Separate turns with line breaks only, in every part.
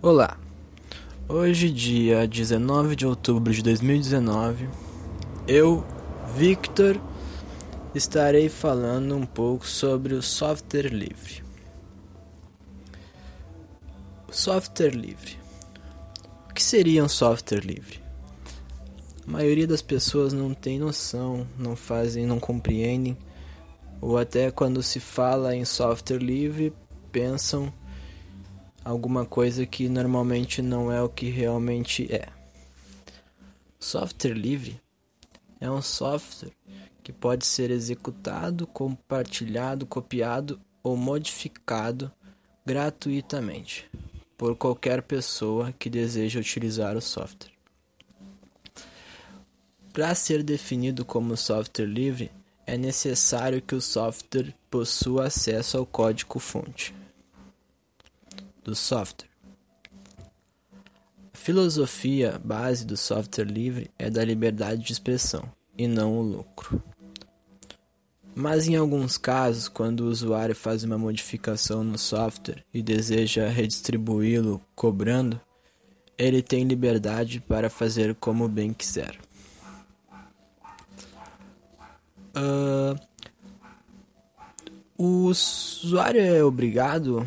Olá, hoje, dia 19 de outubro de 2019, eu, Victor, estarei falando um pouco sobre o software livre. Software livre. O que seria um software livre? A maioria das pessoas não tem noção, não fazem, não compreendem, ou até quando se fala em software livre, pensam alguma coisa que normalmente não é o que realmente é. Software livre é um software que pode ser executado, compartilhado, copiado ou modificado gratuitamente por qualquer pessoa que deseja utilizar o software. Para ser definido como software livre, é necessário que o software possua acesso ao código-fonte do software. A filosofia base do software livre é da liberdade de expressão e não o lucro. Mas em alguns casos, quando o usuário faz uma modificação no software e deseja redistribuí-lo cobrando, ele tem liberdade para fazer como bem quiser. Uh, o usuário é obrigado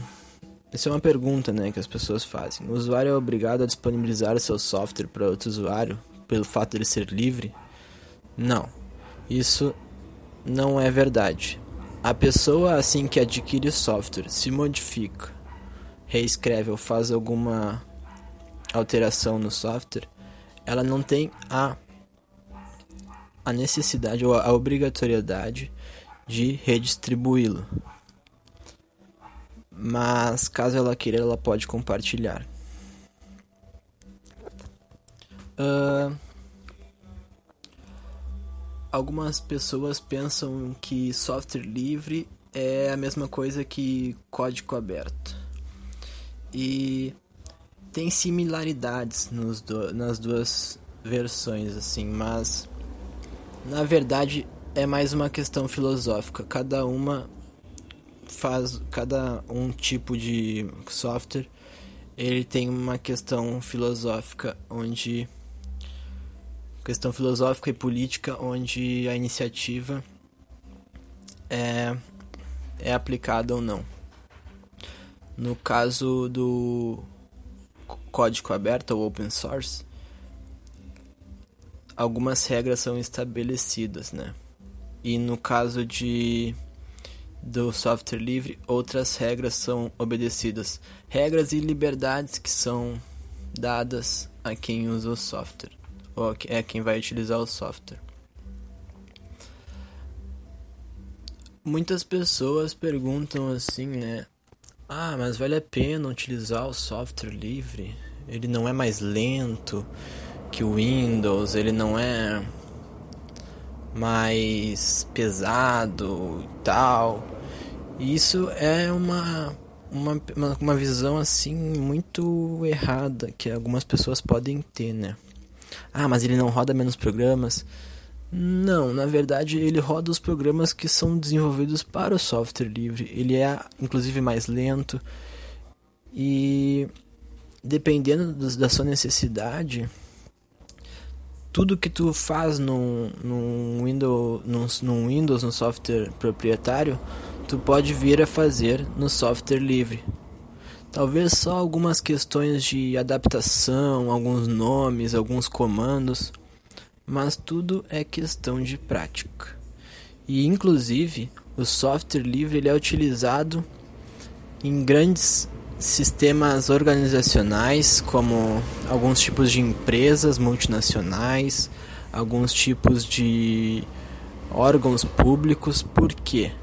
essa é uma pergunta né, que as pessoas fazem. O usuário é obrigado a disponibilizar seu software para outro usuário pelo fato de ele ser livre? Não, isso não é verdade. A pessoa, assim que adquire o software, se modifica, reescreve ou faz alguma alteração no software, ela não tem a, a necessidade ou a obrigatoriedade de redistribuí-lo mas caso ela queira, ela pode compartilhar. Uh, algumas pessoas pensam que software livre é a mesma coisa que código aberto. E tem similaridades do, nas duas versões, assim, mas na verdade é mais uma questão filosófica. Cada uma faz cada um tipo de software ele tem uma questão filosófica onde questão filosófica e política onde a iniciativa é é aplicada ou não. No caso do código aberto ou open source, algumas regras são estabelecidas, né? E no caso de do software livre, outras regras são obedecidas. Regras e liberdades que são dadas a quem usa o software, ou é quem vai utilizar o software. Muitas pessoas perguntam assim, né? Ah, mas vale a pena utilizar o software livre? Ele não é mais lento que o Windows, ele não é mais pesado e tal. E isso é uma, uma, uma visão assim muito errada que algumas pessoas podem ter, né? Ah, mas ele não roda menos programas. Não, na verdade ele roda os programas que são desenvolvidos para o software livre. Ele é inclusive mais lento e dependendo da sua necessidade, tudo que tu faz no, no Windows, no, no Windows, no software proprietário, tu pode vir a fazer no software livre. Talvez só algumas questões de adaptação, alguns nomes, alguns comandos, mas tudo é questão de prática. E inclusive, o software livre ele é utilizado em grandes sistemas organizacionais, como alguns tipos de empresas multinacionais, alguns tipos de órgãos públicos, por quê?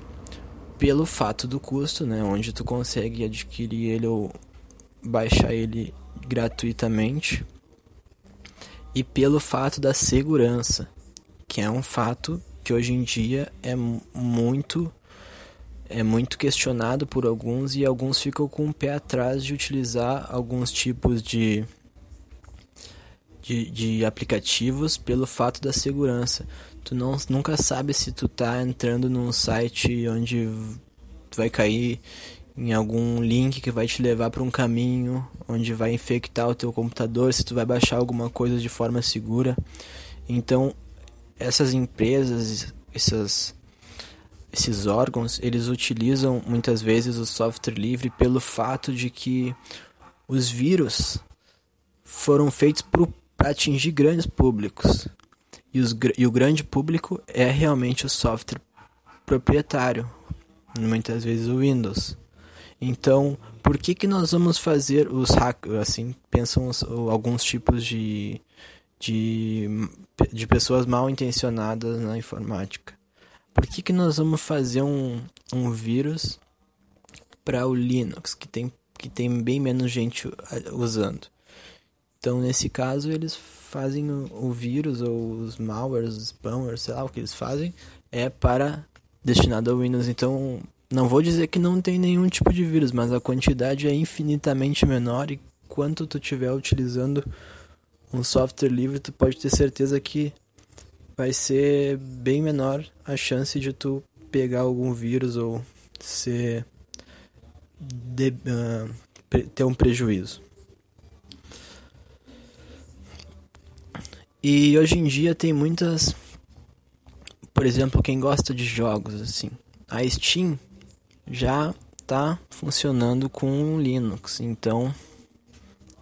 Pelo fato do custo, né, onde tu consegue adquirir ele ou baixar ele gratuitamente, e pelo fato da segurança, que é um fato que hoje em dia é muito é muito questionado por alguns e alguns ficam com o pé atrás de utilizar alguns tipos de, de, de aplicativos pelo fato da segurança. Tu não, nunca sabe se tu tá entrando num site onde tu vai cair em algum link que vai te levar para um caminho onde vai infectar o teu computador, se tu vai baixar alguma coisa de forma segura. Então, essas empresas, essas esses órgãos, eles utilizam muitas vezes o software livre pelo fato de que os vírus foram feitos para atingir grandes públicos. E, os, e o grande público é realmente o software proprietário, muitas vezes o Windows. Então, por que que nós vamos fazer os hackers, assim, pensam os, alguns tipos de, de, de pessoas mal intencionadas na informática? Por que que nós vamos fazer um, um vírus para o Linux, que tem, que tem bem menos gente usando? Então, nesse caso, eles fazem o, vírus ou os malwares, os spammers, sei lá o que eles fazem, é para destinado ao Windows. Então, não vou dizer que não tem nenhum tipo de vírus, mas a quantidade é infinitamente menor e quanto tu estiver utilizando um software livre, tu pode ter certeza que vai ser bem menor a chance de tu pegar algum vírus ou ser de, uh, ter um prejuízo. E hoje em dia tem muitas, por exemplo, quem gosta de jogos assim, a Steam já está funcionando com Linux. Então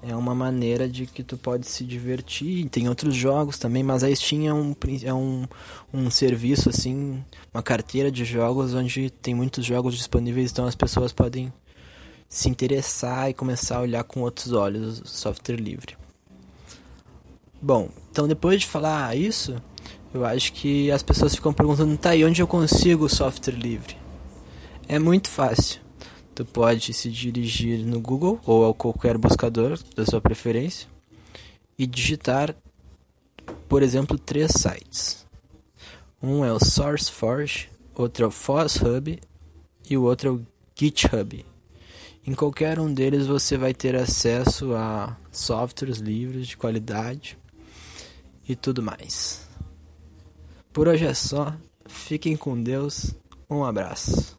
é uma maneira de que tu pode se divertir. Tem outros jogos também, mas a Steam é um, é um, um serviço assim, uma carteira de jogos onde tem muitos jogos disponíveis, então as pessoas podem se interessar e começar a olhar com outros olhos o software livre. Bom, então depois de falar isso, eu acho que as pessoas ficam perguntando, tá, e onde eu consigo software livre? É muito fácil. Tu pode se dirigir no Google ou a qualquer buscador da sua preferência e digitar, por exemplo, três sites. Um é o SourceForge, outro é o FossHub e o outro é o GitHub. Em qualquer um deles você vai ter acesso a softwares livres de qualidade e tudo mais. Por hoje é só. Fiquem com Deus. Um abraço.